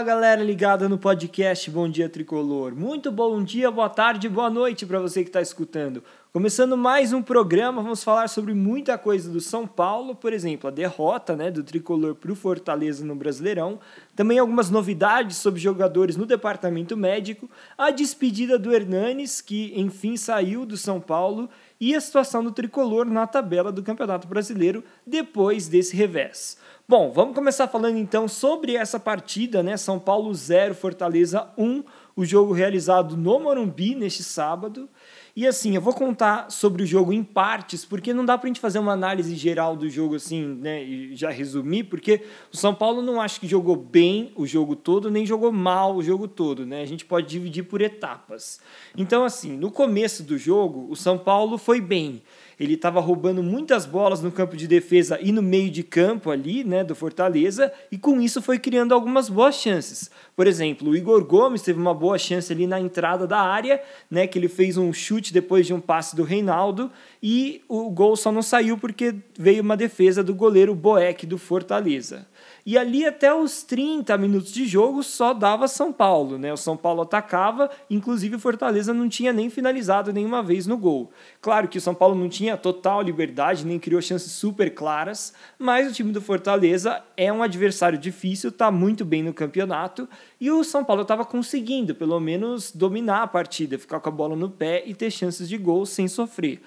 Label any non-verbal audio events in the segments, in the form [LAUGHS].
Fala galera ligada no podcast Bom Dia Tricolor. Muito bom dia, boa tarde, boa noite para você que está escutando. Começando mais um programa, vamos falar sobre muita coisa do São Paulo, por exemplo, a derrota né, do Tricolor para o Fortaleza no Brasileirão, também algumas novidades sobre jogadores no departamento médico, a despedida do Hernanes, que enfim saiu do São Paulo, e a situação do Tricolor na tabela do Campeonato Brasileiro depois desse revés. Bom, vamos começar falando então sobre essa partida, né? São Paulo 0, Fortaleza 1, o jogo realizado no Morumbi neste sábado. E assim, eu vou contar sobre o jogo em partes, porque não dá para a gente fazer uma análise geral do jogo assim, né, e já resumir, porque o São Paulo não acho que jogou bem o jogo todo, nem jogou mal o jogo todo, né? A gente pode dividir por etapas. Então assim, no começo do jogo, o São Paulo foi bem ele estava roubando muitas bolas no campo de defesa e no meio de campo ali, né, do Fortaleza, e com isso foi criando algumas boas chances. Por exemplo, o Igor Gomes teve uma boa chance ali na entrada da área, né, que ele fez um chute depois de um passe do Reinaldo, e o gol só não saiu porque veio uma defesa do goleiro Boeck do Fortaleza. E ali até os 30 minutos de jogo só dava São Paulo, né? O São Paulo atacava, inclusive o Fortaleza não tinha nem finalizado nenhuma vez no gol. Claro que o São Paulo não tinha total liberdade, nem criou chances super claras, mas o time do Fortaleza é um adversário difícil, está muito bem no campeonato, e o São Paulo estava conseguindo, pelo menos, dominar a partida, ficar com a bola no pé e ter chances de gol sem sofrer.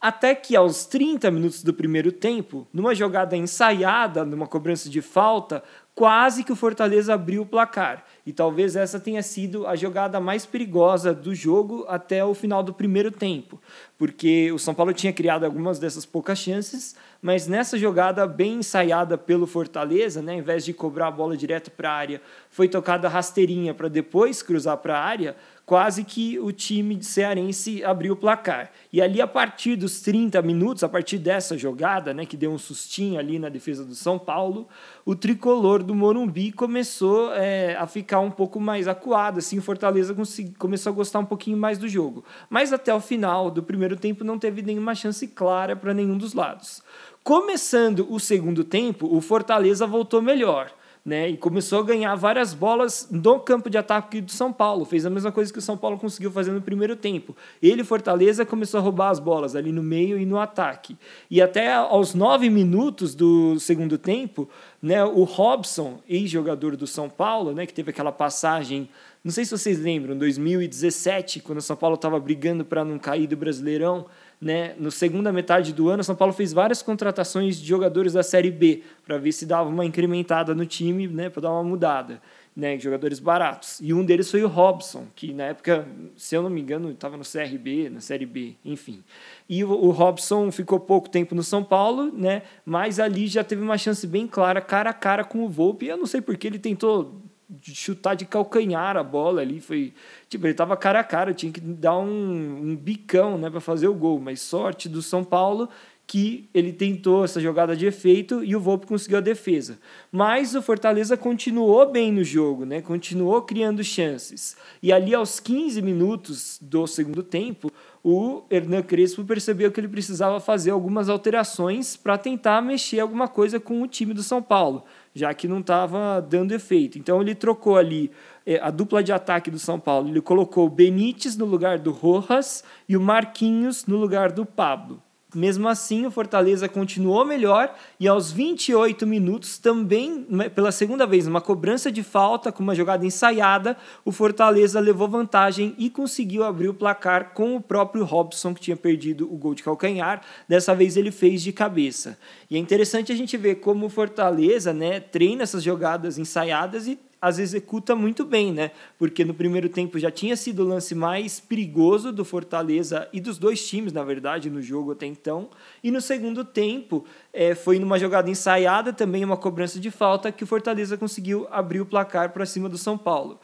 Até que aos 30 minutos do primeiro tempo, numa jogada ensaiada, numa cobrança de falta, quase que o Fortaleza abriu o placar. E talvez essa tenha sido a jogada mais perigosa do jogo até o final do primeiro tempo, porque o São Paulo tinha criado algumas dessas poucas chances, mas nessa jogada bem ensaiada pelo Fortaleza, né, ao invés de cobrar a bola direto para a área, foi tocada rasteirinha para depois cruzar para a área, quase que o time cearense abriu o placar. E ali, a partir dos 30 minutos, a partir dessa jogada, né, que deu um sustinho ali na defesa do São Paulo, o tricolor do Morumbi começou é, a ficar um pouco mais acuado. Assim, o Fortaleza começou a gostar um pouquinho mais do jogo. Mas até o final do primeiro tempo não teve nenhuma chance clara para nenhum dos lados. Começando o segundo tempo, o Fortaleza voltou melhor né? E começou a ganhar várias bolas no campo de ataque do São Paulo. Fez a mesma coisa que o São Paulo conseguiu fazer no primeiro tempo. Ele, Fortaleza, começou a roubar as bolas ali no meio e no ataque. E até aos nove minutos do segundo tempo, né, o Robson, ex-jogador do São Paulo, né, que teve aquela passagem não sei se vocês lembram, 2017, quando o São Paulo estava brigando para não cair do Brasileirão, né? No segunda metade do ano, São Paulo fez várias contratações de jogadores da Série B para ver se dava uma incrementada no time, né? Para dar uma mudada, né? Jogadores baratos. E um deles foi o Robson, que na época, se eu não me engano, estava no CRB, na Série B, enfim. E o, o Robson ficou pouco tempo no São Paulo, né? Mas ali já teve uma chance bem clara, cara a cara com o Volpe. Eu não sei porque ele tentou de chutar de calcanhar a bola ali. Foi. Tipo, ele tava cara a cara, tinha que dar um, um bicão né, para fazer o gol. Mas sorte do São Paulo que ele tentou essa jogada de efeito e o Volpe conseguiu a defesa. Mas o Fortaleza continuou bem no jogo, né? continuou criando chances. E ali aos 15 minutos do segundo tempo, o Hernan Crespo percebeu que ele precisava fazer algumas alterações para tentar mexer alguma coisa com o time do São Paulo já que não estava dando efeito. Então ele trocou ali é, a dupla de ataque do São Paulo. Ele colocou o Benítez no lugar do Rojas e o Marquinhos no lugar do Pablo. Mesmo assim, o Fortaleza continuou melhor e aos 28 minutos, também pela segunda vez, uma cobrança de falta com uma jogada ensaiada, o Fortaleza levou vantagem e conseguiu abrir o placar com o próprio Robson, que tinha perdido o gol de calcanhar. Dessa vez ele fez de cabeça. E é interessante a gente ver como o Fortaleza né, treina essas jogadas ensaiadas e as executa muito bem, né? Porque no primeiro tempo já tinha sido o lance mais perigoso do Fortaleza e dos dois times, na verdade, no jogo até então. E no segundo tempo é, foi numa jogada ensaiada, também uma cobrança de falta, que o Fortaleza conseguiu abrir o placar para cima do São Paulo.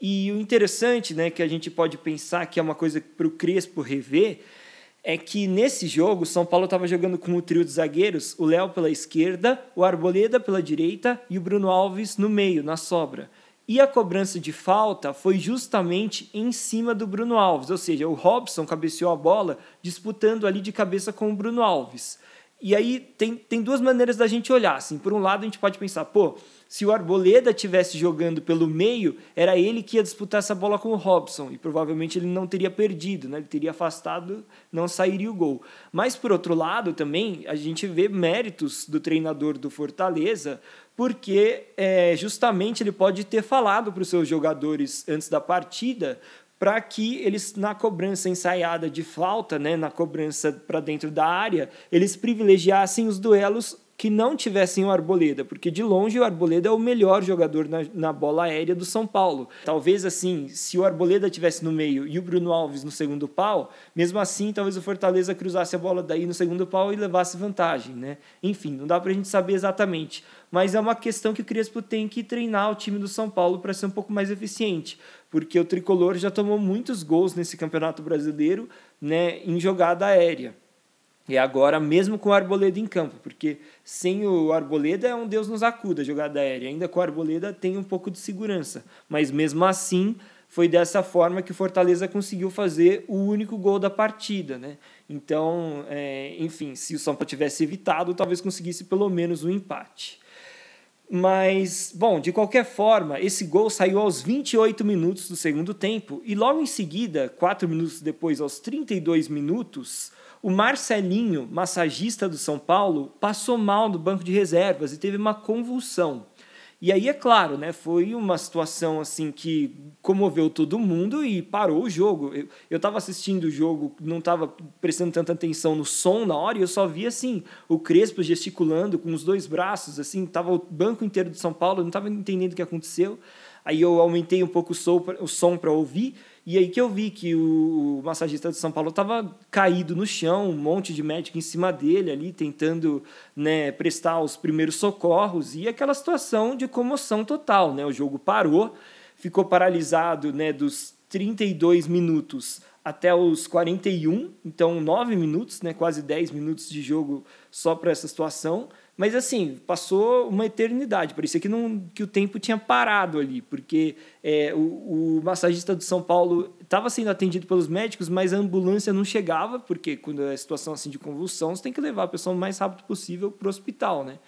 E o interessante, né, que a gente pode pensar que é uma coisa para o Crespo rever, é que nesse jogo, São Paulo estava jogando com o trio de zagueiros, o Léo pela esquerda, o Arboleda pela direita e o Bruno Alves no meio, na sobra. E a cobrança de falta foi justamente em cima do Bruno Alves, ou seja, o Robson cabeceou a bola disputando ali de cabeça com o Bruno Alves. E aí tem, tem duas maneiras da gente olhar. Assim. Por um lado, a gente pode pensar, pô, se o Arboleda tivesse jogando pelo meio, era ele que ia disputar essa bola com o Robson e provavelmente ele não teria perdido, né? ele teria afastado, não sairia o gol. Mas por outro lado também a gente vê méritos do treinador do Fortaleza, porque é, justamente ele pode ter falado para os seus jogadores antes da partida para que eles, na cobrança ensaiada de falta, né, na cobrança para dentro da área, eles privilegiassem os duelos que não tivessem o Arboleda, porque de longe o Arboleda é o melhor jogador na, na bola aérea do São Paulo. Talvez assim, se o Arboleda tivesse no meio e o Bruno Alves no segundo pau, mesmo assim, talvez o Fortaleza cruzasse a bola daí no segundo pau e levasse vantagem, né? Enfim, não dá para a gente saber exatamente, mas é uma questão que o Crespo tem que treinar o time do São Paulo para ser um pouco mais eficiente, porque o tricolor já tomou muitos gols nesse Campeonato Brasileiro, né, em jogada aérea. E agora, mesmo com o Arboleda em campo, porque sem o Arboleda é um Deus nos acuda a jogada aérea. Ainda com o Arboleda tem um pouco de segurança. Mas mesmo assim, foi dessa forma que o Fortaleza conseguiu fazer o único gol da partida. Né? Então, é, enfim, se o São Paulo tivesse evitado, talvez conseguisse pelo menos um empate. Mas, bom, de qualquer forma, esse gol saiu aos 28 minutos do segundo tempo e logo em seguida, quatro minutos depois, aos 32 minutos, o Marcelinho, massagista do São Paulo, passou mal no banco de reservas e teve uma convulsão. E aí, é claro, né, foi uma situação assim que comoveu todo mundo e parou o jogo. Eu estava assistindo o jogo, não estava prestando tanta atenção no som na hora, e eu só via assim, o Crespo gesticulando com os dois braços, assim, tava o banco inteiro de São Paulo, não estava entendendo o que aconteceu. Aí eu aumentei um pouco o som para ouvir e aí que eu vi que o massagista de São Paulo estava caído no chão, um monte de médico em cima dele ali, tentando né, prestar os primeiros socorros, e aquela situação de comoção total. Né? O jogo parou, ficou paralisado né, dos 32 minutos até os 41, então 9 minutos, né, quase 10 minutos de jogo só para essa situação. Mas assim, passou uma eternidade, parecia que, não, que o tempo tinha parado ali, porque é, o, o massagista do São Paulo estava sendo atendido pelos médicos, mas a ambulância não chegava, porque quando é situação assim de convulsão, você tem que levar a pessoa o mais rápido possível para o hospital, né?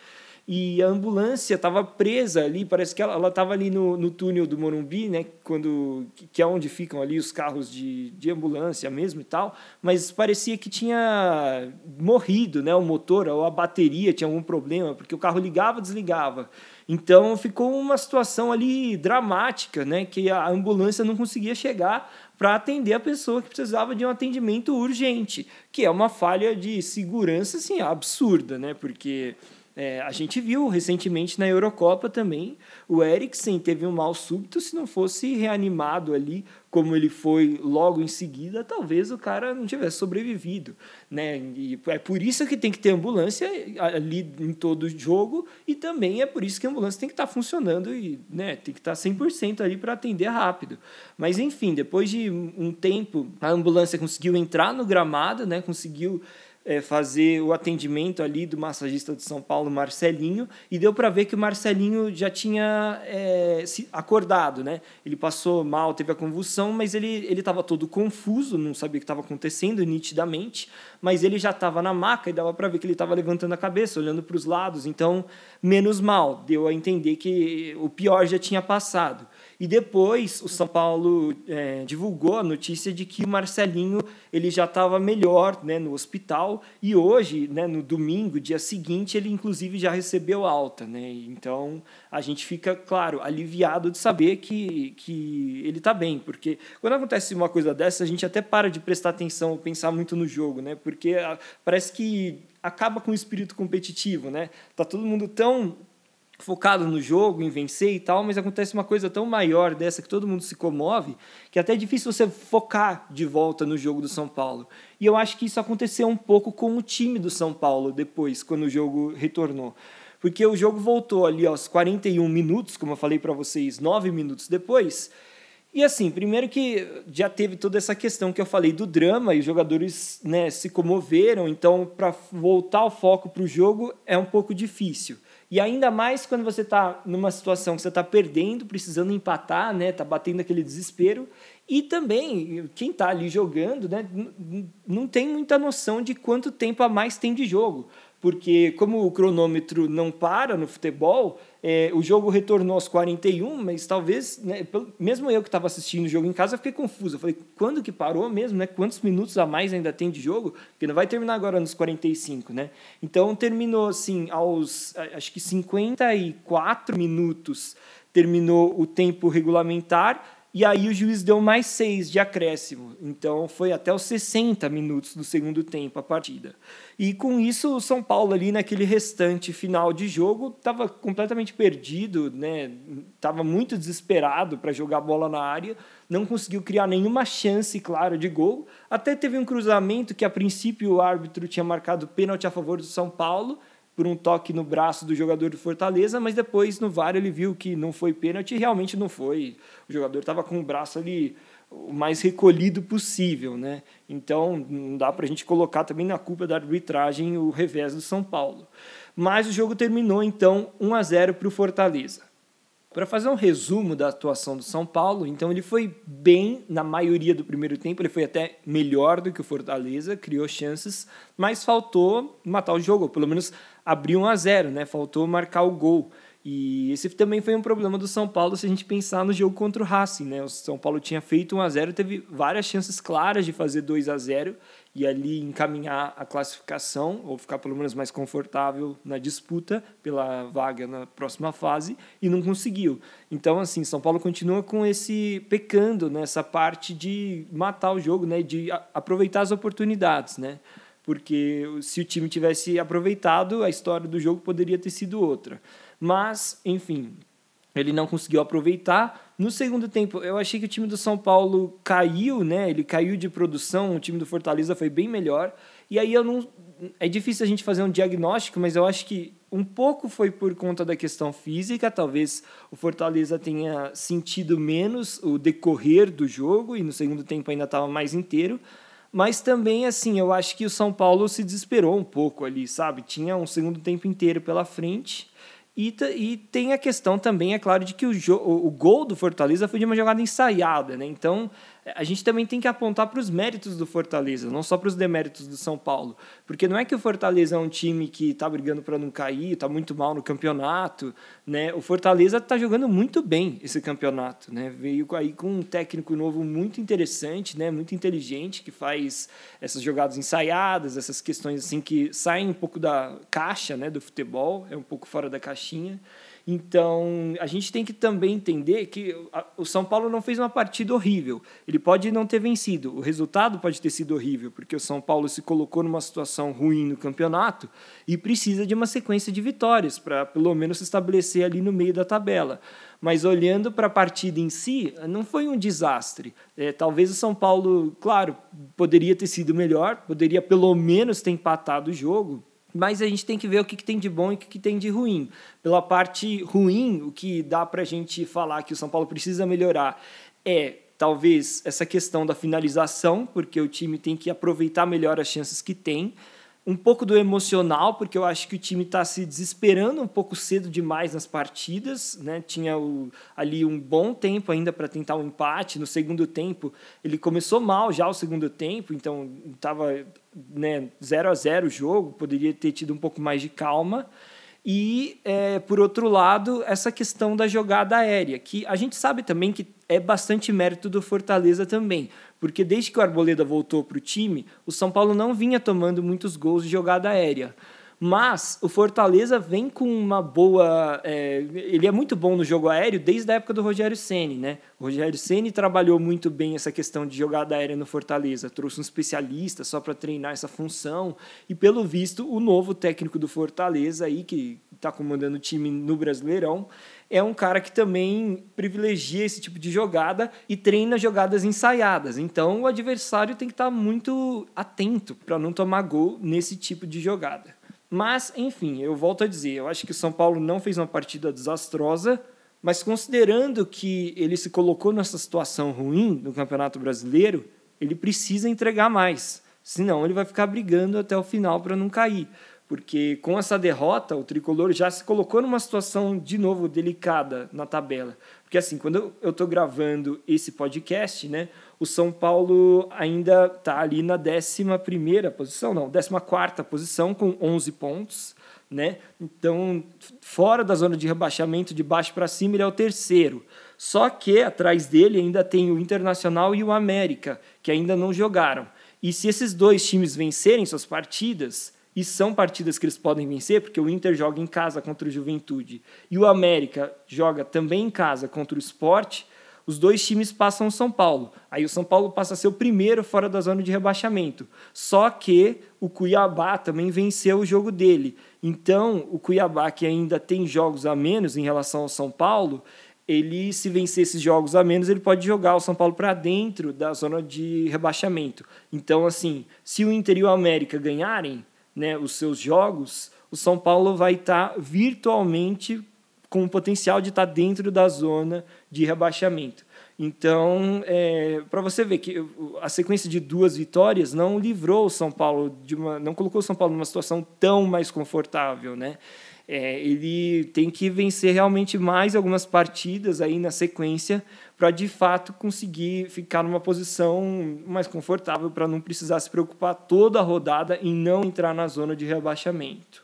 E a ambulância estava presa ali, parece que ela estava ali no, no túnel do Morumbi, né, quando, que é onde ficam ali os carros de, de ambulância mesmo e tal, mas parecia que tinha morrido né, o motor ou a bateria tinha algum problema, porque o carro ligava desligava. Então ficou uma situação ali dramática, né, que a ambulância não conseguia chegar para atender a pessoa que precisava de um atendimento urgente, que é uma falha de segurança assim, absurda, né, porque é, a gente viu recentemente na Eurocopa também, o Eriksen teve um mal súbito, se não fosse reanimado ali, como ele foi logo em seguida, talvez o cara não tivesse sobrevivido. Né? E é por isso que tem que ter ambulância ali em todo jogo, e também é por isso que a ambulância tem que estar tá funcionando e né, tem que estar tá 100% ali para atender rápido. Mas enfim, depois de um tempo, a ambulância conseguiu entrar no gramado, né, conseguiu é, fazer o atendimento ali do massagista de São Paulo, Marcelinho, e deu para ver que o Marcelinho já tinha é, se acordado, né? Ele passou mal, teve a convulsão, mas ele ele estava todo confuso, não sabia o que estava acontecendo nitidamente, mas ele já estava na maca e dava para ver que ele estava levantando a cabeça, olhando para os lados, então menos mal, deu a entender que o pior já tinha passado. E depois o São Paulo é, divulgou a notícia de que o Marcelinho ele já estava melhor né, no hospital e hoje, né, no domingo, dia seguinte, ele inclusive já recebeu alta. Né? Então a gente fica, claro, aliviado de saber que, que ele está bem, porque quando acontece uma coisa dessa, a gente até para de prestar atenção, pensar muito no jogo, né? porque parece que acaba com o espírito competitivo, né? Tá todo mundo tão focado no jogo, em vencer e tal, mas acontece uma coisa tão maior dessa que todo mundo se comove, que é até é difícil você focar de volta no jogo do São Paulo. E eu acho que isso aconteceu um pouco com o time do São Paulo depois, quando o jogo retornou. Porque o jogo voltou ali aos 41 minutos, como eu falei para vocês, 9 minutos depois. E assim, primeiro que já teve toda essa questão que eu falei do drama e os jogadores né, se comoveram, então para voltar o foco para o jogo é um pouco difícil. E ainda mais quando você está numa situação que você está perdendo, precisando empatar, né? Tá batendo aquele desespero. E também, quem está ali jogando, né? Não tem muita noção de quanto tempo a mais tem de jogo. Porque como o cronômetro não para no futebol, é, o jogo retornou aos 41, mas talvez, né, mesmo eu que estava assistindo o jogo em casa, eu fiquei confuso. Eu falei, quando que parou mesmo? Né? Quantos minutos a mais ainda tem de jogo? Porque não vai terminar agora nos 45, né? Então terminou assim, aos acho que 54 minutos terminou o tempo regulamentar e aí o juiz deu mais seis de acréscimo. Então foi até os 60 minutos do segundo tempo a partida. E com isso o São Paulo ali naquele restante final de jogo estava completamente perdido, né? Muito desesperado para jogar bola na área, não conseguiu criar nenhuma chance clara de gol. Até teve um cruzamento que a princípio o árbitro tinha marcado pênalti a favor do São Paulo por um toque no braço do jogador do Fortaleza, mas depois no VAR ele viu que não foi pênalti e realmente não foi. O jogador estava com o braço ali o mais recolhido possível, né? Então não dá para a gente colocar também na culpa da arbitragem o revés do São Paulo. Mas o jogo terminou então 1 a 0 para o Fortaleza. Para fazer um resumo da atuação do São Paulo, então ele foi bem na maioria do primeiro tempo, ele foi até melhor do que o Fortaleza, criou chances, mas faltou matar o jogo, pelo menos abrir 1 a 0, né? Faltou marcar o gol. E esse também foi um problema do São Paulo se a gente pensar no jogo contra o Racing, né? O São Paulo tinha feito 1 a 0, teve várias chances claras de fazer 2 a 0 e ali encaminhar a classificação ou ficar pelo menos mais confortável na disputa pela vaga na próxima fase e não conseguiu. Então assim, São Paulo continua com esse pecando nessa parte de matar o jogo, né, de aproveitar as oportunidades, né? Porque se o time tivesse aproveitado, a história do jogo poderia ter sido outra. Mas, enfim, ele não conseguiu aproveitar. No segundo tempo, eu achei que o time do São Paulo caiu, né? Ele caiu de produção, o time do Fortaleza foi bem melhor. E aí eu não é difícil a gente fazer um diagnóstico, mas eu acho que um pouco foi por conta da questão física, talvez o Fortaleza tenha sentido menos o decorrer do jogo e no segundo tempo ainda estava mais inteiro. Mas também, assim, eu acho que o São Paulo se desesperou um pouco ali, sabe? Tinha um segundo tempo inteiro pela frente e, e tem a questão também, é claro, de que o, o, gol do Fortaleza foi de uma jogada ensaiada, né? Então, a gente também tem que apontar para os méritos do Fortaleza, não só para os deméritos do São Paulo. Porque não é que o Fortaleza é um time que está brigando para não cair, está muito mal no campeonato. Né? O Fortaleza está jogando muito bem esse campeonato. Né? Veio aí com um técnico novo muito interessante, né? muito inteligente, que faz essas jogadas ensaiadas, essas questões assim que saem um pouco da caixa né? do futebol, é um pouco fora da caixinha. Então, a gente tem que também entender que o São Paulo não fez uma partida horrível. Ele pode não ter vencido, o resultado pode ter sido horrível, porque o São Paulo se colocou numa situação ruim no campeonato e precisa de uma sequência de vitórias para pelo menos se estabelecer ali no meio da tabela. Mas olhando para a partida em si, não foi um desastre. É, talvez o São Paulo, claro, poderia ter sido melhor, poderia pelo menos ter empatado o jogo, mas a gente tem que ver o que, que tem de bom e o que, que tem de ruim. Pela parte ruim, o que dá para a gente falar que o São Paulo precisa melhorar é talvez essa questão da finalização, porque o time tem que aproveitar melhor as chances que tem um pouco do emocional, porque eu acho que o time está se desesperando um pouco cedo demais nas partidas, né? Tinha o, ali um bom tempo ainda para tentar um empate. No segundo tempo, ele começou mal já o segundo tempo, então estava né, 0 a 0 o jogo, poderia ter tido um pouco mais de calma. E, é, por outro lado, essa questão da jogada aérea, que a gente sabe também que é bastante mérito do Fortaleza também, porque desde que o Arboleda voltou para o time, o São Paulo não vinha tomando muitos gols de jogada aérea. Mas o Fortaleza vem com uma boa. É, ele é muito bom no jogo aéreo desde a época do Rogério Ceni, né? O Rogério Ceni trabalhou muito bem essa questão de jogada aérea no Fortaleza, trouxe um especialista só para treinar essa função e pelo visto o novo técnico do Fortaleza aí que está comandando o time no Brasileirão é um cara que também privilegia esse tipo de jogada e treina jogadas ensaiadas. Então o adversário tem que estar tá muito atento para não tomar gol nesse tipo de jogada. Mas, enfim, eu volto a dizer, eu acho que o São Paulo não fez uma partida desastrosa, mas considerando que ele se colocou nessa situação ruim no Campeonato Brasileiro, ele precisa entregar mais. Senão ele vai ficar brigando até o final para não cair. Porque com essa derrota, o tricolor já se colocou numa situação de novo delicada na tabela. Porque assim, quando eu estou gravando esse podcast, né, o São Paulo ainda está ali na 11 posição, não, 14 posição, com 11 pontos. Né? Então, fora da zona de rebaixamento, de baixo para cima, ele é o terceiro. Só que atrás dele ainda tem o Internacional e o América, que ainda não jogaram. E se esses dois times vencerem suas partidas, e são partidas que eles podem vencer, porque o Inter joga em casa contra o Juventude e o América joga também em casa contra o Sport, os dois times passam o São Paulo. Aí o São Paulo passa a ser o primeiro fora da zona de rebaixamento. Só que o Cuiabá também venceu o jogo dele. Então, o Cuiabá, que ainda tem jogos a menos em relação ao São Paulo, ele, se vencer esses jogos a menos, ele pode jogar o São Paulo para dentro da zona de rebaixamento. Então, assim, se o Inter e o América ganharem, né, os seus jogos, o São Paulo vai estar tá virtualmente com o potencial de estar tá dentro da zona de rebaixamento. Então, é, para você ver que a sequência de duas vitórias não livrou o São Paulo de uma, não colocou o São Paulo numa situação tão mais confortável, né? É, ele tem que vencer realmente mais algumas partidas aí na sequência para de fato conseguir ficar numa posição mais confortável para não precisar se preocupar toda a rodada em não entrar na zona de rebaixamento.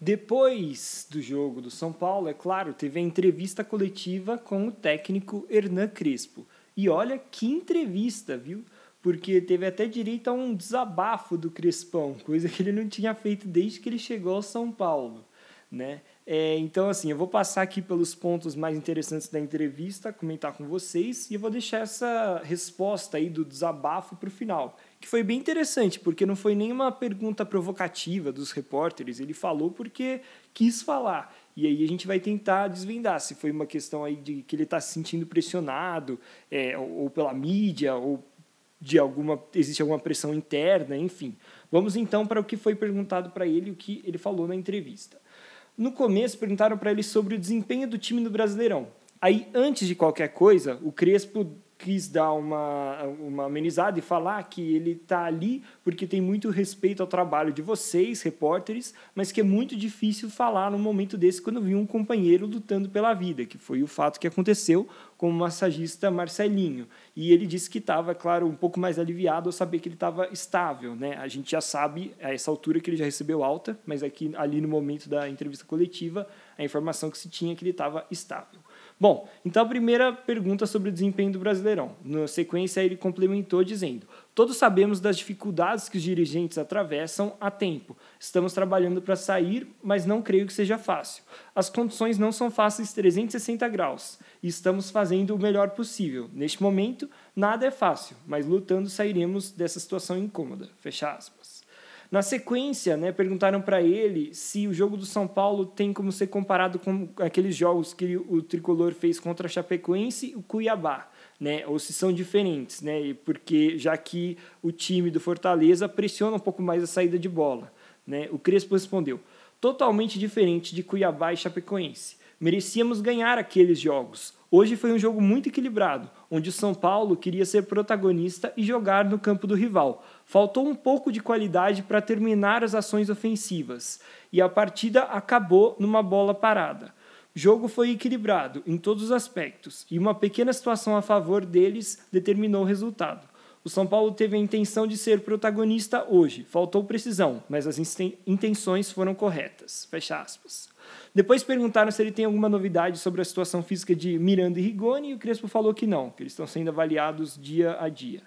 Depois do jogo do São Paulo, é claro, teve a entrevista coletiva com o técnico Hernan Crespo. E olha que entrevista, viu? porque teve até direito a um desabafo do Crespão, coisa que ele não tinha feito desde que ele chegou ao São Paulo, né? É, então, assim, eu vou passar aqui pelos pontos mais interessantes da entrevista, comentar com vocês, e eu vou deixar essa resposta aí do desabafo para o final, que foi bem interessante, porque não foi nenhuma pergunta provocativa dos repórteres, ele falou porque quis falar. E aí a gente vai tentar desvendar se foi uma questão aí de que ele está se sentindo pressionado, é, ou pela mídia, ou de alguma existe alguma pressão interna, enfim. Vamos então para o que foi perguntado para ele, o que ele falou na entrevista. No começo perguntaram para ele sobre o desempenho do time no Brasileirão. Aí, antes de qualquer coisa, o Crespo quis dar uma, uma amenizada e falar que ele está ali porque tem muito respeito ao trabalho de vocês, repórteres, mas que é muito difícil falar num momento desse quando viu um companheiro lutando pela vida, que foi o fato que aconteceu com o massagista Marcelinho. E ele disse que estava, claro, um pouco mais aliviado ao saber que ele estava estável. Né? A gente já sabe, a essa altura, que ele já recebeu alta, mas aqui ali no momento da entrevista coletiva, a informação que se tinha é que ele estava estável. Bom, então a primeira pergunta sobre o desempenho do Brasileirão. Na sequência, ele complementou dizendo: Todos sabemos das dificuldades que os dirigentes atravessam há tempo. Estamos trabalhando para sair, mas não creio que seja fácil. As condições não são fáceis 360 graus e estamos fazendo o melhor possível. Neste momento, nada é fácil, mas lutando sairemos dessa situação incômoda. Fecha aspas. Na sequência, né, perguntaram para ele se o jogo do São Paulo tem como ser comparado com aqueles jogos que o tricolor fez contra a Chapecoense e o Cuiabá. Né, ou se são diferentes, né, porque já que o time do Fortaleza pressiona um pouco mais a saída de bola. Né, o Crespo respondeu: totalmente diferente de Cuiabá e Chapecoense. Merecíamos ganhar aqueles jogos. Hoje foi um jogo muito equilibrado, onde o São Paulo queria ser protagonista e jogar no campo do rival. Faltou um pouco de qualidade para terminar as ações ofensivas, e a partida acabou numa bola parada. O jogo foi equilibrado em todos os aspectos, e uma pequena situação a favor deles determinou o resultado. O São Paulo teve a intenção de ser protagonista hoje, faltou precisão, mas as intenções foram corretas. Fecha aspas. Depois perguntaram se ele tem alguma novidade sobre a situação física de Miranda e Rigoni, e o Crespo falou que não, que eles estão sendo avaliados dia a dia.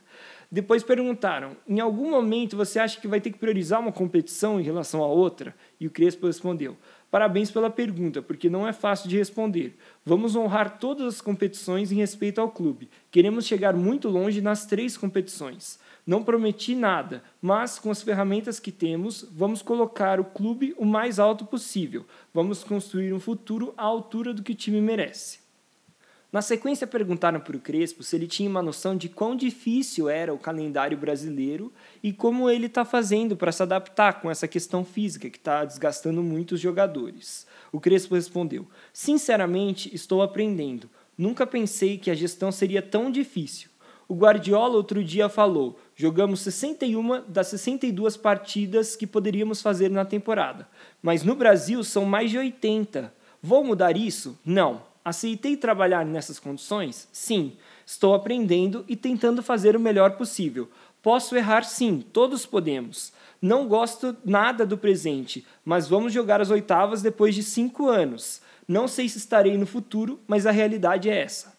Depois perguntaram: em algum momento você acha que vai ter que priorizar uma competição em relação a outra? E o Crespo respondeu: Parabéns pela pergunta, porque não é fácil de responder. Vamos honrar todas as competições em respeito ao clube. Queremos chegar muito longe nas três competições. Não prometi nada, mas com as ferramentas que temos, vamos colocar o clube o mais alto possível. Vamos construir um futuro à altura do que o time merece. Na sequência, perguntaram para o Crespo se ele tinha uma noção de quão difícil era o calendário brasileiro e como ele está fazendo para se adaptar com essa questão física que está desgastando muito os jogadores. O Crespo respondeu: Sinceramente, estou aprendendo. Nunca pensei que a gestão seria tão difícil. O Guardiola outro dia falou: jogamos 61 das 62 partidas que poderíamos fazer na temporada, mas no Brasil são mais de 80. Vou mudar isso? Não. Aceitei trabalhar nessas condições? Sim. Estou aprendendo e tentando fazer o melhor possível. Posso errar sim, todos podemos. Não gosto nada do presente, mas vamos jogar as oitavas depois de cinco anos. Não sei se estarei no futuro, mas a realidade é essa.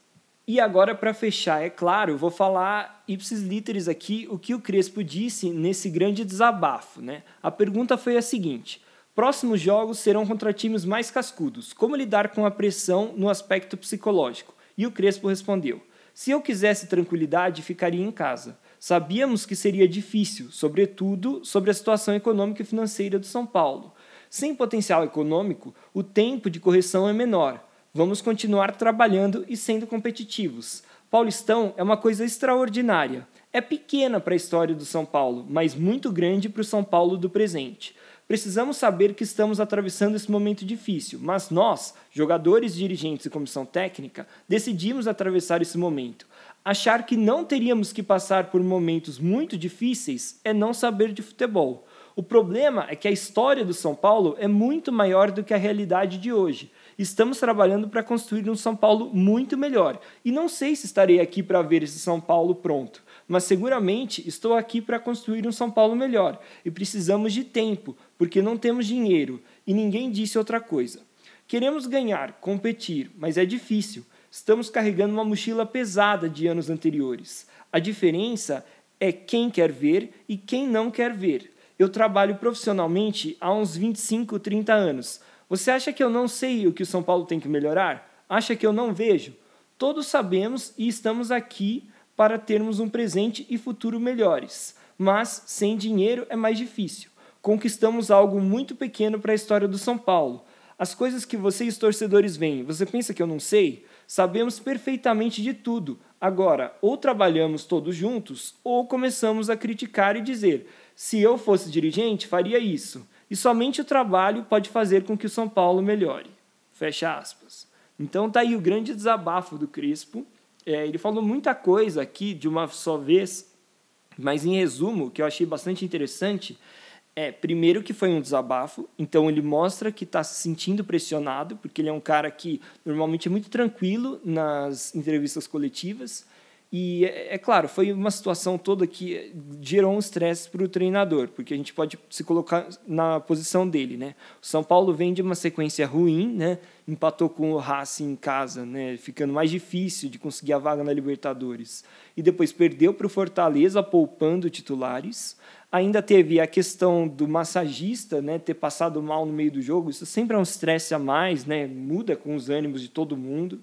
E agora, para fechar, é claro, vou falar ipsis literis aqui o que o Crespo disse nesse grande desabafo. Né? A pergunta foi a seguinte: próximos jogos serão contra times mais cascudos. Como lidar com a pressão no aspecto psicológico? E o Crespo respondeu: Se eu quisesse tranquilidade, ficaria em casa. Sabíamos que seria difícil, sobretudo sobre a situação econômica e financeira do São Paulo. Sem potencial econômico, o tempo de correção é menor. Vamos continuar trabalhando e sendo competitivos. Paulistão é uma coisa extraordinária. É pequena para a história do São Paulo, mas muito grande para o São Paulo do presente. Precisamos saber que estamos atravessando esse momento difícil, mas nós, jogadores, dirigentes e comissão técnica, decidimos atravessar esse momento. Achar que não teríamos que passar por momentos muito difíceis é não saber de futebol. O problema é que a história do São Paulo é muito maior do que a realidade de hoje. Estamos trabalhando para construir um São Paulo muito melhor. E não sei se estarei aqui para ver esse São Paulo pronto, mas seguramente estou aqui para construir um São Paulo melhor. E precisamos de tempo, porque não temos dinheiro e ninguém disse outra coisa. Queremos ganhar, competir, mas é difícil. Estamos carregando uma mochila pesada de anos anteriores. A diferença é quem quer ver e quem não quer ver. Eu trabalho profissionalmente há uns 25, 30 anos. Você acha que eu não sei o que o São Paulo tem que melhorar? Acha que eu não vejo? Todos sabemos e estamos aqui para termos um presente e futuro melhores. Mas sem dinheiro é mais difícil. Conquistamos algo muito pequeno para a história do São Paulo. As coisas que vocês torcedores veem, você pensa que eu não sei? Sabemos perfeitamente de tudo. Agora, ou trabalhamos todos juntos, ou começamos a criticar e dizer: se eu fosse dirigente, faria isso. E somente o trabalho pode fazer com que o São Paulo melhore. Fecha aspas. Então tá aí o grande desabafo do Crispo. É, ele falou muita coisa aqui de uma só vez, mas em resumo, que eu achei bastante interessante, é, primeiro que foi um desabafo, então ele mostra que está se sentindo pressionado, porque ele é um cara que normalmente é muito tranquilo nas entrevistas coletivas. E é, é claro, foi uma situação toda que gerou um estresse para o treinador, porque a gente pode se colocar na posição dele, né? O São Paulo vem de uma sequência ruim, né? Empatou com o Racing em casa, né? Ficando mais difícil de conseguir a vaga na Libertadores. E depois perdeu para o Fortaleza, poupando titulares. Ainda teve a questão do massagista né, ter passado mal no meio do jogo, isso sempre é um estresse a mais, né, muda com os ânimos de todo mundo.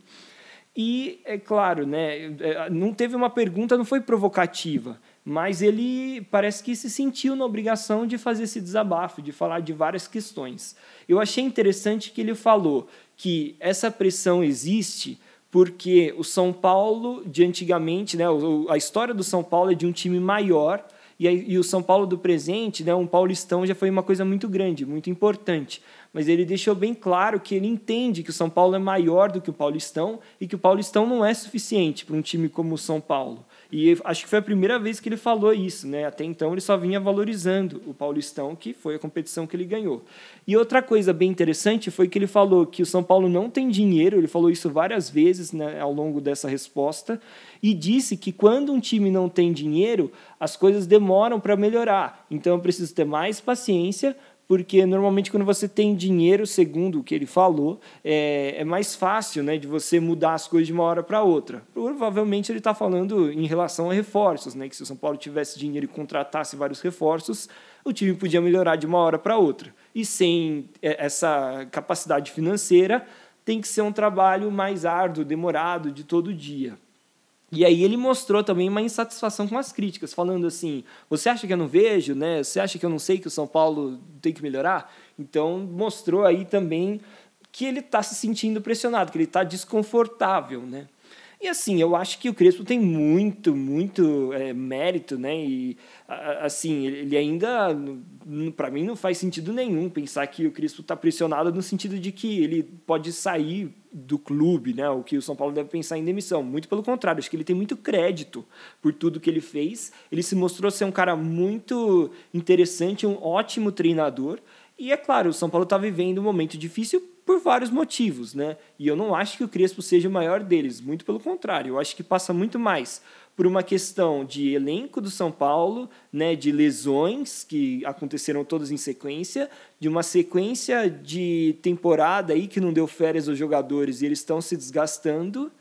E, é claro, né, é, não teve uma pergunta, não foi provocativa, mas ele parece que se sentiu na obrigação de fazer esse desabafo, de falar de várias questões. Eu achei interessante que ele falou que essa pressão existe porque o São Paulo de antigamente, né, a história do São Paulo é de um time maior e, o São Paulo do presente, né, um paulistão, já foi uma coisa muito grande, muito importante. Mas ele deixou bem claro que ele entende que o São Paulo é maior do que o paulistão e que o paulistão não é suficiente para um time como o São Paulo. E acho que foi a primeira vez que ele falou isso, né? Até então ele só vinha valorizando o Paulistão, que foi a competição que ele ganhou. E outra coisa bem interessante foi que ele falou que o São Paulo não tem dinheiro, ele falou isso várias vezes né, ao longo dessa resposta, e disse que quando um time não tem dinheiro, as coisas demoram para melhorar. Então eu preciso ter mais paciência porque normalmente quando você tem dinheiro, segundo o que ele falou, é, é mais fácil né, de você mudar as coisas de uma hora para outra. Provavelmente ele está falando em relação a reforços, né, que se o São Paulo tivesse dinheiro e contratasse vários reforços, o time podia melhorar de uma hora para outra. E sem é, essa capacidade financeira, tem que ser um trabalho mais árduo, demorado, de todo dia. E aí ele mostrou também uma insatisfação com as críticas, falando assim: você acha que eu não vejo, né? Você acha que eu não sei que o São Paulo tem que melhorar? Então mostrou aí também que ele está se sentindo pressionado, que ele está desconfortável, né? E assim, eu acho que o Crespo tem muito, muito é, mérito, né? E assim, ele ainda, para mim, não faz sentido nenhum pensar que o Crespo está pressionado no sentido de que ele pode sair do clube, né? O que o São Paulo deve pensar em demissão. Muito pelo contrário, acho que ele tem muito crédito por tudo que ele fez. Ele se mostrou ser um cara muito interessante, um ótimo treinador. E é claro, o São Paulo está vivendo um momento difícil por vários motivos, né? E eu não acho que o Crespo seja o maior deles, muito pelo contrário, eu acho que passa muito mais por uma questão de elenco do São Paulo, né, de lesões que aconteceram todas em sequência, de uma sequência de temporada aí que não deu férias aos jogadores e eles estão se desgastando.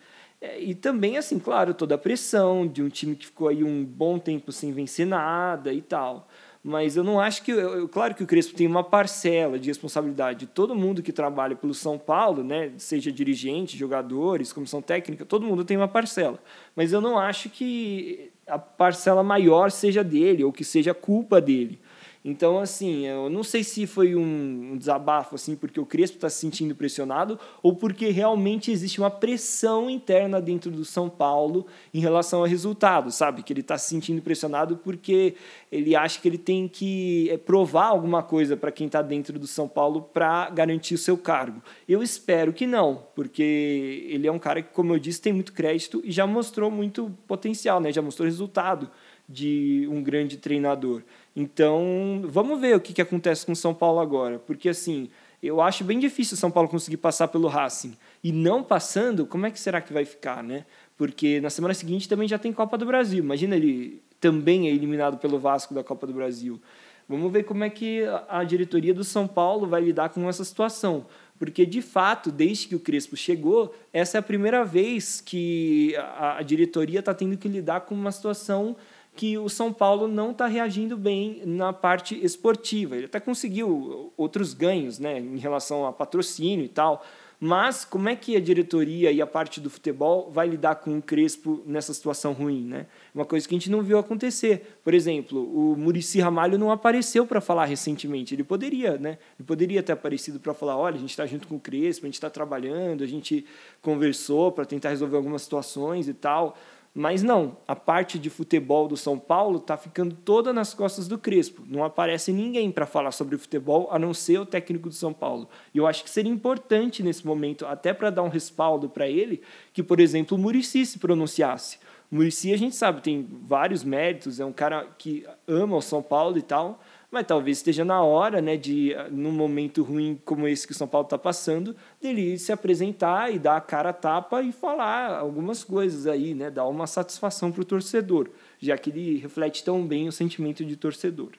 É, e também, assim, claro, toda a pressão de um time que ficou aí um bom tempo sem vencer nada e tal mas eu não acho que. Eu, claro que o Crespo tem uma parcela de responsabilidade de todo mundo que trabalha pelo São Paulo, né, seja dirigente, jogadores, comissão técnica, todo mundo tem uma parcela. Mas eu não acho que a parcela maior seja dele ou que seja culpa dele. Então, assim, eu não sei se foi um desabafo, assim, porque o Crespo está se sentindo pressionado ou porque realmente existe uma pressão interna dentro do São Paulo em relação ao resultado, sabe? Que ele está se sentindo pressionado porque ele acha que ele tem que eh, provar alguma coisa para quem está dentro do São Paulo para garantir o seu cargo. Eu espero que não, porque ele é um cara que, como eu disse, tem muito crédito e já mostrou muito potencial, né? Já mostrou resultado de um grande treinador. Então, vamos ver o que, que acontece com o São Paulo agora, porque assim, eu acho bem difícil o São Paulo conseguir passar pelo Racing. E não passando, como é que será que vai ficar, né? Porque na semana seguinte também já tem Copa do Brasil. Imagina ele também é eliminado pelo Vasco da Copa do Brasil. Vamos ver como é que a diretoria do São Paulo vai lidar com essa situação. Porque, de fato, desde que o Crespo chegou, essa é a primeira vez que a, a diretoria está tendo que lidar com uma situação que o São Paulo não está reagindo bem na parte esportiva. Ele até conseguiu outros ganhos né, em relação a patrocínio e tal, mas como é que a diretoria e a parte do futebol vai lidar com o Crespo nessa situação ruim? Né? Uma coisa que a gente não viu acontecer. Por exemplo, o Murici Ramalho não apareceu para falar recentemente. Ele poderia, né? Ele poderia ter aparecido para falar: olha, a gente está junto com o Crespo, a gente está trabalhando, a gente conversou para tentar resolver algumas situações e tal. Mas não, a parte de futebol do São Paulo está ficando toda nas costas do Crespo. Não aparece ninguém para falar sobre futebol a não ser o técnico do São Paulo. E eu acho que seria importante nesse momento, até para dar um respaldo para ele, que, por exemplo, o Murici se pronunciasse. O Murici, a gente sabe, tem vários méritos, é um cara que ama o São Paulo e tal, mas talvez esteja na hora, né, de num momento ruim como esse que o São Paulo está passando, dele se apresentar e dar a cara a tapa e falar algumas coisas aí, né, dar uma satisfação para o torcedor, já que ele reflete tão bem o sentimento de torcedor.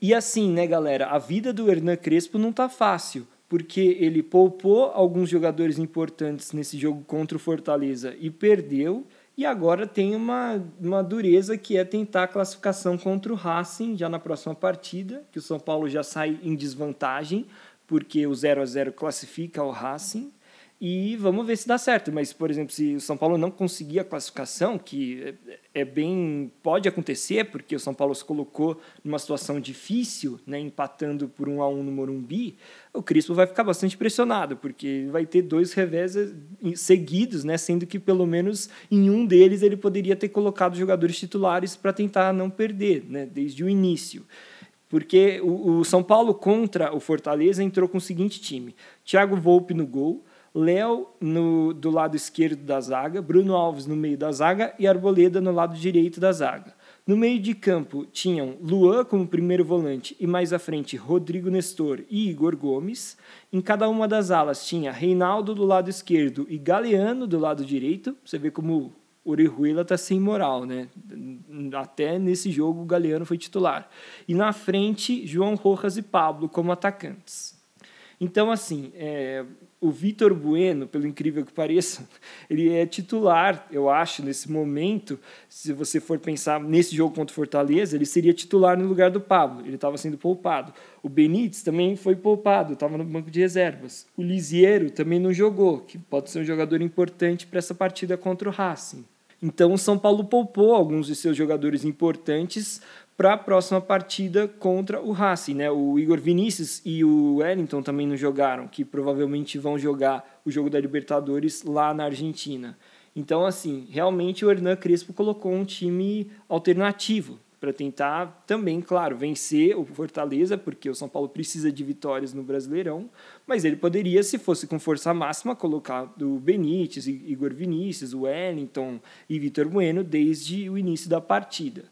E assim, né, galera, a vida do Hernan Crespo não tá fácil, porque ele poupou alguns jogadores importantes nesse jogo contra o Fortaleza e perdeu e agora tem uma, uma dureza que é tentar a classificação contra o Racing já na próxima partida, que o São Paulo já sai em desvantagem, porque o 0 a 0 classifica o Racing. E vamos ver se dá certo. Mas, por exemplo, se o São Paulo não conseguir a classificação, que é, é bem. pode acontecer, porque o São Paulo se colocou numa situação difícil, né, empatando por um a um no Morumbi, o Crispo vai ficar bastante pressionado, porque vai ter dois revés seguidos, né, sendo que pelo menos em um deles ele poderia ter colocado jogadores titulares para tentar não perder, né, desde o início porque o, São Paulo contra o Fortaleza entrou com o seguinte time: Thiago Volpe no gol, Léo no, do lado esquerdo da zaga, Bruno Alves no meio da zaga e Arboleda no lado direito da zaga. No meio de campo tinham Luan como primeiro volante e mais à frente Rodrigo Nestor e Igor Gomes. Em cada uma das alas tinha Reinaldo do lado esquerdo e Galeano do lado direito. Você vê como o Orejuela está sem moral, né? Até nesse jogo o Galeano foi titular. E na frente, João Rojas e Pablo como atacantes. Então, assim, é, o Vitor Bueno, pelo incrível que pareça, [LAUGHS] ele é titular, eu acho, nesse momento. Se você for pensar nesse jogo contra o Fortaleza, ele seria titular no lugar do Pablo, ele estava sendo poupado. O Benítez também foi poupado, estava no banco de reservas. O Lisiero também não jogou, que pode ser um jogador importante para essa partida contra o Racing. Então, o São Paulo poupou alguns de seus jogadores importantes para a próxima partida contra o Racing. Né? O Igor Vinícius e o Wellington também não jogaram, que provavelmente vão jogar o jogo da Libertadores lá na Argentina. Então, assim, realmente o Hernan Crespo colocou um time alternativo para tentar também, claro, vencer o Fortaleza, porque o São Paulo precisa de vitórias no Brasileirão, mas ele poderia, se fosse com força máxima, colocar o Benítez, Igor Vinícius, o Wellington e Vitor Bueno desde o início da partida.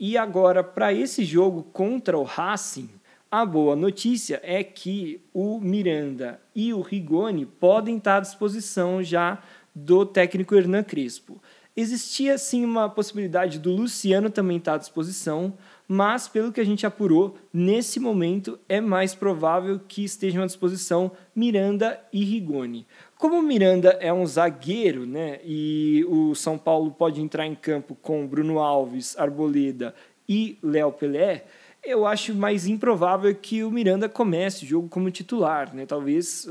E agora, para esse jogo contra o Racing, A boa notícia é que o Miranda e o Rigoni podem estar à disposição já do técnico Hernan Crespo. Existia sim uma possibilidade do Luciano também estar à disposição, mas pelo que a gente apurou, nesse momento é mais provável que estejam à disposição Miranda e Rigoni. Como Miranda é um zagueiro, né, e o São Paulo pode entrar em campo com Bruno Alves, Arboleda e Léo Pelé, eu acho mais improvável que o Miranda comece o jogo como titular, né? Talvez,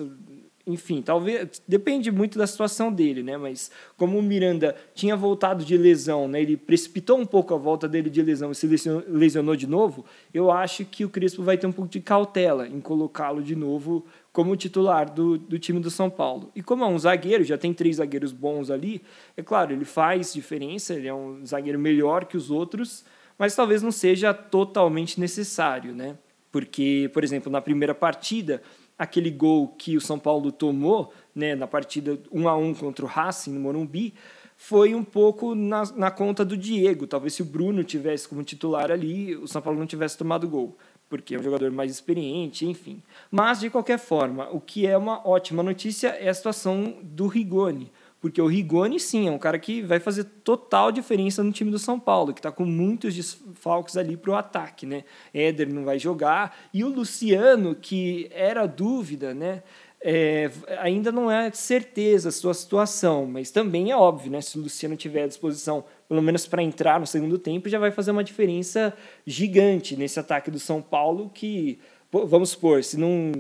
enfim, talvez depende muito da situação dele, né? Mas como o Miranda tinha voltado de lesão, né? Ele precipitou um pouco a volta dele de lesão e se lesionou de novo. Eu acho que o Crespo vai ter um pouco de cautela em colocá-lo de novo como titular do, do time do São Paulo. E como é um zagueiro, já tem três zagueiros bons ali, é claro, ele faz diferença, ele é um zagueiro melhor que os outros mas talvez não seja totalmente necessário, né? Porque, por exemplo, na primeira partida, aquele gol que o São Paulo tomou, né, na partida 1 a 1 contra o Racing no Morumbi, foi um pouco na, na conta do Diego. Talvez se o Bruno tivesse como titular ali, o São Paulo não tivesse tomado gol, porque é um jogador mais experiente, enfim. Mas, de qualquer forma, o que é uma ótima notícia é a situação do Rigoni. Porque o Rigoni, sim, é um cara que vai fazer total diferença no time do São Paulo, que está com muitos desfalques ali para o ataque, né? Éder não vai jogar. E o Luciano, que era dúvida, né? É, ainda não é certeza a sua situação, mas também é óbvio, né? Se o Luciano tiver à disposição, pelo menos para entrar no segundo tempo, já vai fazer uma diferença gigante nesse ataque do São Paulo que vamos supor, se não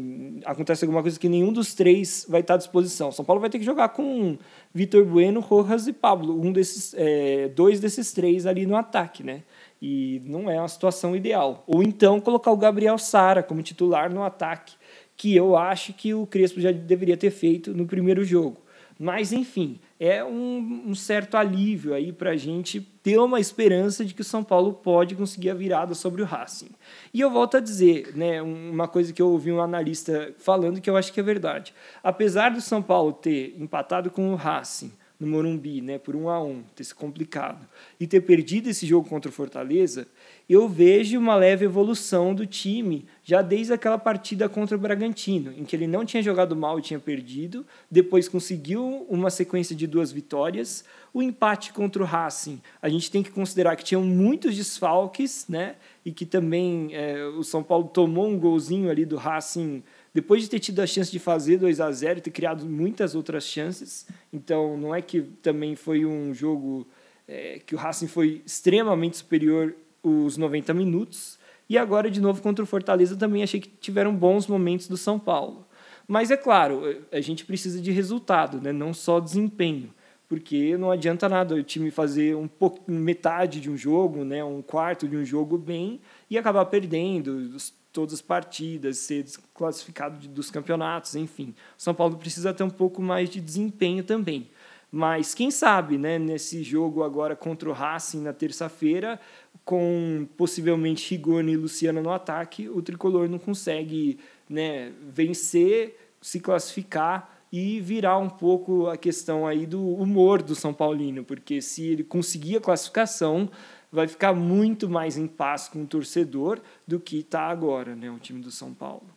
acontece alguma coisa que nenhum dos três vai estar à disposição, São Paulo vai ter que jogar com Vitor Bueno, Rojas e Pablo, um desses, é, dois desses três ali no ataque, né? E não é uma situação ideal. Ou então colocar o Gabriel Sara como titular no ataque, que eu acho que o Crespo já deveria ter feito no primeiro jogo. Mas, enfim, é um, um certo alívio aí para a gente ter uma esperança de que o São Paulo pode conseguir a virada sobre o Racing. E eu volto a dizer, né, uma coisa que eu ouvi um analista falando que eu acho que é verdade. Apesar do São Paulo ter empatado com o Racing, no Morumbi, né, por um a um, ter se complicado, e ter perdido esse jogo contra o Fortaleza, eu vejo uma leve evolução do time já desde aquela partida contra o Bragantino, em que ele não tinha jogado mal e tinha perdido, depois conseguiu uma sequência de duas vitórias. O empate contra o Racing, a gente tem que considerar que tinham muitos desfalques, né? E que também é, o São Paulo tomou um golzinho ali do Racing depois de ter tido a chance de fazer 2 a 0 e ter criado muitas outras chances. Então, não é que também foi um jogo é, que o Racing foi extremamente superior os 90 minutos. E agora, de novo, contra o Fortaleza, também achei que tiveram bons momentos do São Paulo. Mas é claro, a gente precisa de resultado, né? não só desempenho. Porque não adianta nada o time fazer um pouco, metade de um jogo, né? um quarto de um jogo bem e acabar perdendo todas as partidas, ser desclassificado dos campeonatos, enfim. São Paulo precisa ter um pouco mais de desempenho também. Mas quem sabe, né, nesse jogo agora contra o Racing na terça-feira, com possivelmente Rigoni e Luciano no ataque, o tricolor não consegue né, vencer, se classificar e virar um pouco a questão aí do humor do São Paulino, porque se ele conseguir a classificação, vai ficar muito mais em paz com o torcedor do que está agora, né, o time do São Paulo.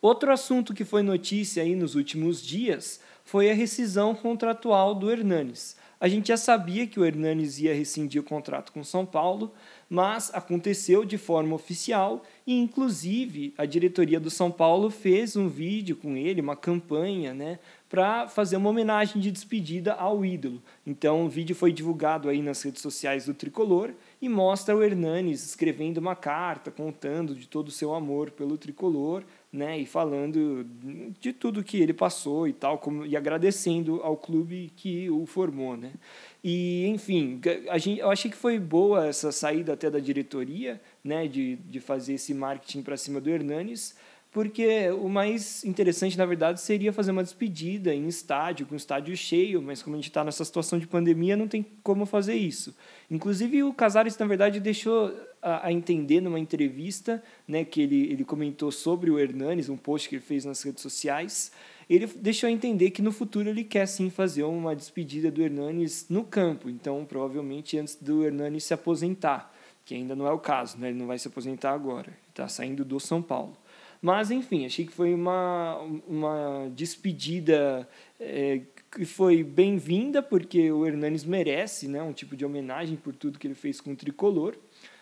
Outro assunto que foi notícia aí nos últimos dias foi a rescisão contratual do Hernanes. A gente já sabia que o Hernanes ia rescindir o contrato com São Paulo, mas aconteceu de forma oficial e, inclusive, a diretoria do São Paulo fez um vídeo com ele, uma campanha, né, para fazer uma homenagem de despedida ao ídolo. Então, o vídeo foi divulgado aí nas redes sociais do Tricolor e mostra o Hernanes escrevendo uma carta contando de todo o seu amor pelo Tricolor, né, e falando de tudo que ele passou e tal, como, e agradecendo ao clube que o formou, né. E, enfim, a gente, eu achei que foi boa essa saída até da diretoria, né, de, de fazer esse marketing para cima do Hernanes, porque o mais interessante, na verdade, seria fazer uma despedida em estádio, com estádio cheio, mas como a gente está nessa situação de pandemia, não tem como fazer isso. Inclusive, o Casares, na verdade, deixou a, a, entender numa entrevista né, que ele, ele comentou sobre o Hernanes, um post que ele fez nas redes sociais, ele deixou entender que no futuro ele quer sim fazer uma despedida do Hernanes no campo, então provavelmente antes do Hernanes se aposentar, que ainda não é o caso, né? ele não vai se aposentar agora, está saindo do São Paulo. Mas, enfim, achei que foi uma, uma despedida é, que foi bem-vinda, porque o Hernanes merece né, um tipo de homenagem por tudo que ele fez com o tricolor.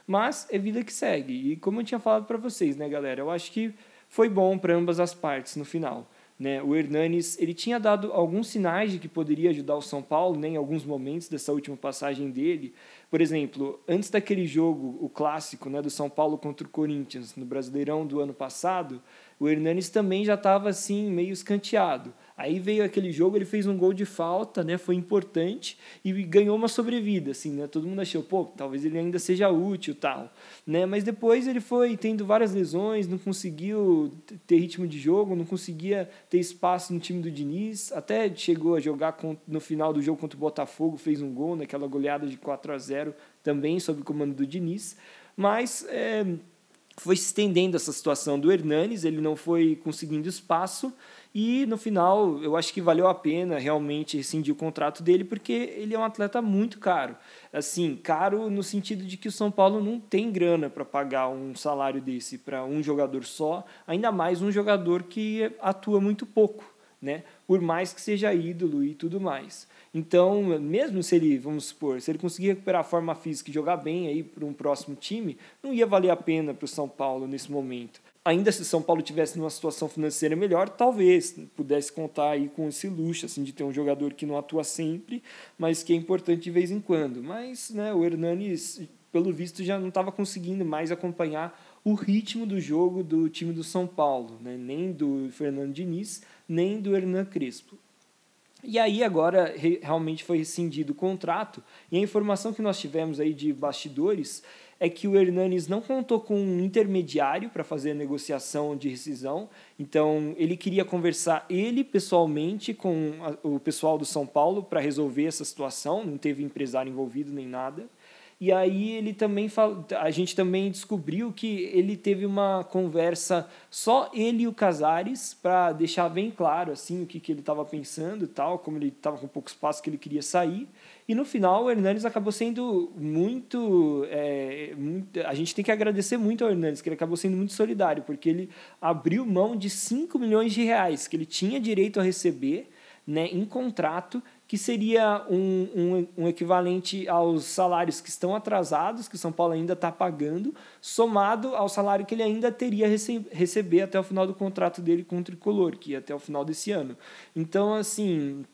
Mas é vida que segue. E como eu tinha falado para vocês, né, galera? Eu acho que foi bom para ambas as partes no final. Né? O Hernanes ele tinha dado alguns sinais de que poderia ajudar o São Paulo né, em alguns momentos dessa última passagem dele. Por exemplo, antes daquele jogo, o clássico né, do São Paulo contra o Corinthians, no Brasileirão do ano passado, o Hernanes também já estava assim, meio escanteado. Aí veio aquele jogo, ele fez um gol de falta, né? Foi importante e ganhou uma sobrevida, assim, né? Todo mundo achou, pô, talvez ele ainda seja útil, tal, né? Mas depois ele foi tendo várias lesões, não conseguiu ter ritmo de jogo, não conseguia ter espaço no time do Diniz, até chegou a jogar no final do jogo contra o Botafogo, fez um gol naquela goleada de 4 a 0 também sob o comando do Diniz, mas é, foi se estendendo essa situação do Hernanes, ele não foi conseguindo espaço e no final eu acho que valeu a pena realmente rescindir o contrato dele porque ele é um atleta muito caro. Assim, caro no sentido de que o São Paulo não tem grana para pagar um salário desse para um jogador só, ainda mais um jogador que atua muito pouco, né? Por mais que seja ídolo e tudo mais. Então, mesmo se ele, vamos supor, se ele conseguir recuperar a forma física e jogar bem aí para um próximo time, não ia valer a pena para o São Paulo nesse momento. Ainda se São Paulo tivesse numa situação financeira melhor, talvez pudesse contar aí com esse luxo assim de ter um jogador que não atua sempre, mas que é importante de vez em quando. Mas, né, o Hernanes, pelo visto, já não estava conseguindo mais acompanhar o ritmo do jogo do time do São Paulo, né? nem do Fernando Diniz, nem do Hernan Crespo. E aí agora realmente foi rescindido o contrato, e a informação que nós tivemos aí de bastidores é que o Hernanes não contou com um intermediário para fazer a negociação de rescisão, então ele queria conversar ele pessoalmente com o pessoal do São Paulo para resolver essa situação, não teve empresário envolvido nem nada. E aí ele também fala, a gente também descobriu que ele teve uma conversa só ele e o Casares para deixar bem claro assim o que, que ele estava pensando tal, como ele estava com pouco espaço que ele queria sair. E no final o Hernandes acabou sendo muito, é, muito, A gente tem que agradecer muito ao Hernandes, que ele acabou sendo muito solidário, porque ele abriu mão de 5 milhões de reais que ele tinha direito a receber né, em contrato que seria um, um, um, equivalente aos salários que estão atrasados, que São Paulo ainda está pagando, somado ao salário que ele ainda teria rece receber até o final do contrato dele com o Tricolor, que ia até o final desse ano. Então, assim,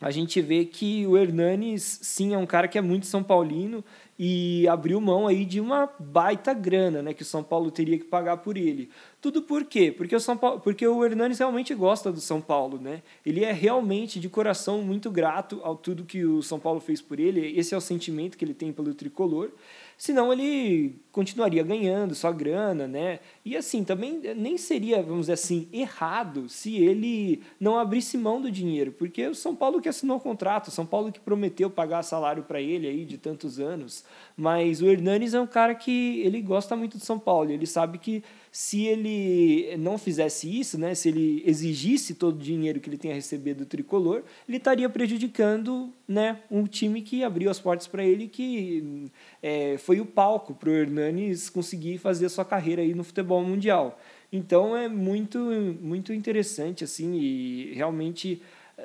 a gente vê que o Hernanes, sim, é um cara que é muito São Paulino e abriu mão aí de uma baita grana, né, que o São Paulo teria que pagar por ele. Tudo por quê? Porque o São Paulo, porque o Hernanes realmente gosta do São Paulo, né? Ele é realmente de coração muito grato ao tudo que o São Paulo fez por ele. Esse é o sentimento que ele tem pelo tricolor senão ele continuaria ganhando só grana, né? E assim, também nem seria, vamos dizer assim, errado se ele não abrisse mão do dinheiro, porque o São Paulo que assinou o contrato, o São Paulo que prometeu pagar salário para ele aí de tantos anos, mas o Hernanes é um cara que ele gosta muito do São Paulo, ele sabe que se ele não fizesse isso, né, se ele exigisse todo o dinheiro que ele tem a receber do tricolor, ele estaria prejudicando né, um time que abriu as portas para ele, que é, foi o palco para o Hernanes conseguir fazer a sua carreira aí no futebol mundial. Então é muito, muito interessante assim e realmente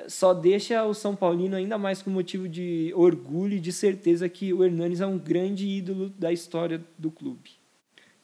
só deixa o São Paulino ainda mais com motivo de orgulho e de certeza que o Hernanes é um grande ídolo da história do clube.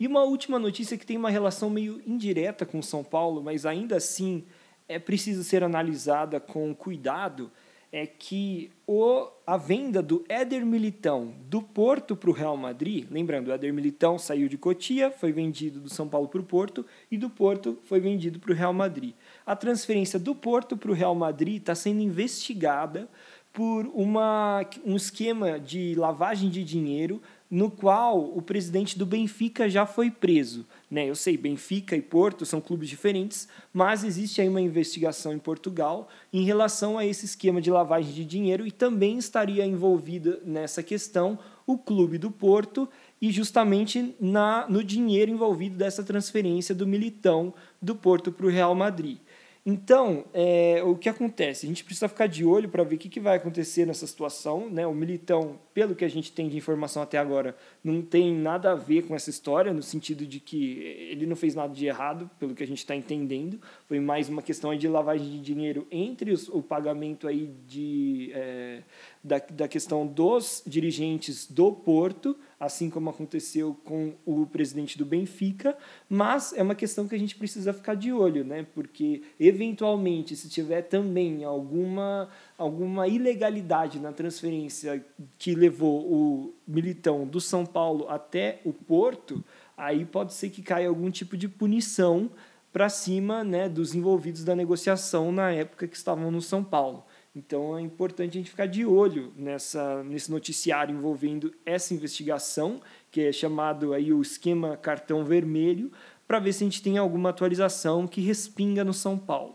E uma última notícia que tem uma relação meio indireta com São Paulo, mas ainda assim é preciso ser analisada com cuidado, é que o, a venda do Éder Militão do Porto para o Real Madrid, lembrando, o Éder Militão saiu de Cotia, foi vendido do São Paulo para o Porto, e do Porto foi vendido para o Real Madrid. A transferência do Porto para o Real Madrid está sendo investigada por uma, um esquema de lavagem de dinheiro no qual o presidente do Benfica já foi preso. Né? Eu sei, Benfica e Porto são clubes diferentes, mas existe aí uma investigação em Portugal em relação a esse esquema de lavagem de dinheiro e também estaria envolvida nessa questão o clube do Porto e justamente na, no dinheiro envolvido dessa transferência do Militão do Porto para o Real Madrid. Então, é, o que acontece? A gente precisa ficar de olho para ver o que, que vai acontecer nessa situação. Né? O Militão, pelo que a gente tem de informação até agora, não tem nada a ver com essa história, no sentido de que ele não fez nada de errado, pelo que a gente está entendendo. Foi mais uma questão de lavagem de dinheiro entre os, o pagamento aí de, é, da, da questão dos dirigentes do Porto, assim como aconteceu com o presidente do Benfica, mas é uma questão que a gente precisa ficar de olho, né? porque eventualmente, se tiver também alguma, alguma ilegalidade na transferência que levou o Militão do São Paulo até o Porto, aí pode ser que caia algum tipo de punição para cima né, dos envolvidos da negociação na época que estavam no São Paulo. Então é importante a gente ficar de olho nessa, nesse noticiário envolvendo essa investigação, que é chamado aí o esquema cartão vermelho, para ver se a gente tem alguma atualização que respinga no São Paulo.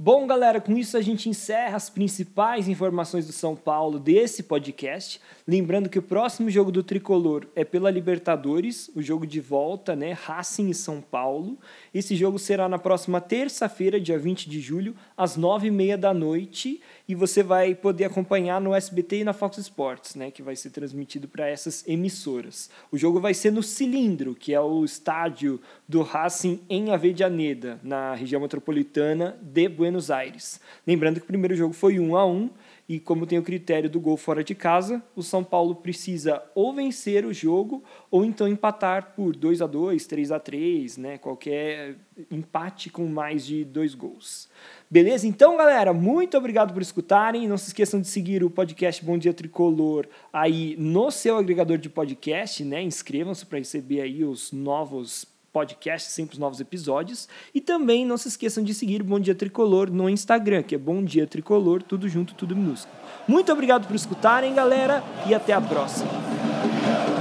Bom, galera, com isso a gente encerra as principais informações do São Paulo desse podcast. Lembrando que o próximo jogo do Tricolor é pela Libertadores, o jogo de volta, né? Racing e São Paulo. Esse jogo será na próxima terça-feira, dia 20 de julho, às 9h30 da noite. E você vai poder acompanhar no SBT e na Fox Sports, né? Que vai ser transmitido para essas emissoras. O jogo vai ser no Cilindro, que é o estádio do Racing em Avedianeda, na região metropolitana de Buenos Aires. Lembrando que o primeiro jogo foi 1 a 1 e como tem o critério do gol fora de casa, o São Paulo precisa ou vencer o jogo ou então empatar por 2 a 2, 3 a 3, né? Qualquer empate com mais de dois gols. Beleza? Então, galera, muito obrigado por escutarem. Não se esqueçam de seguir o podcast Bom Dia Tricolor aí no seu agregador de podcast, né? Inscrevam-se para receber aí os novos podcast, sempre os novos episódios. E também não se esqueçam de seguir Bom Dia Tricolor no Instagram, que é Bom Dia Tricolor, tudo junto, tudo minúsculo. Muito obrigado por escutarem, galera, e até a próxima.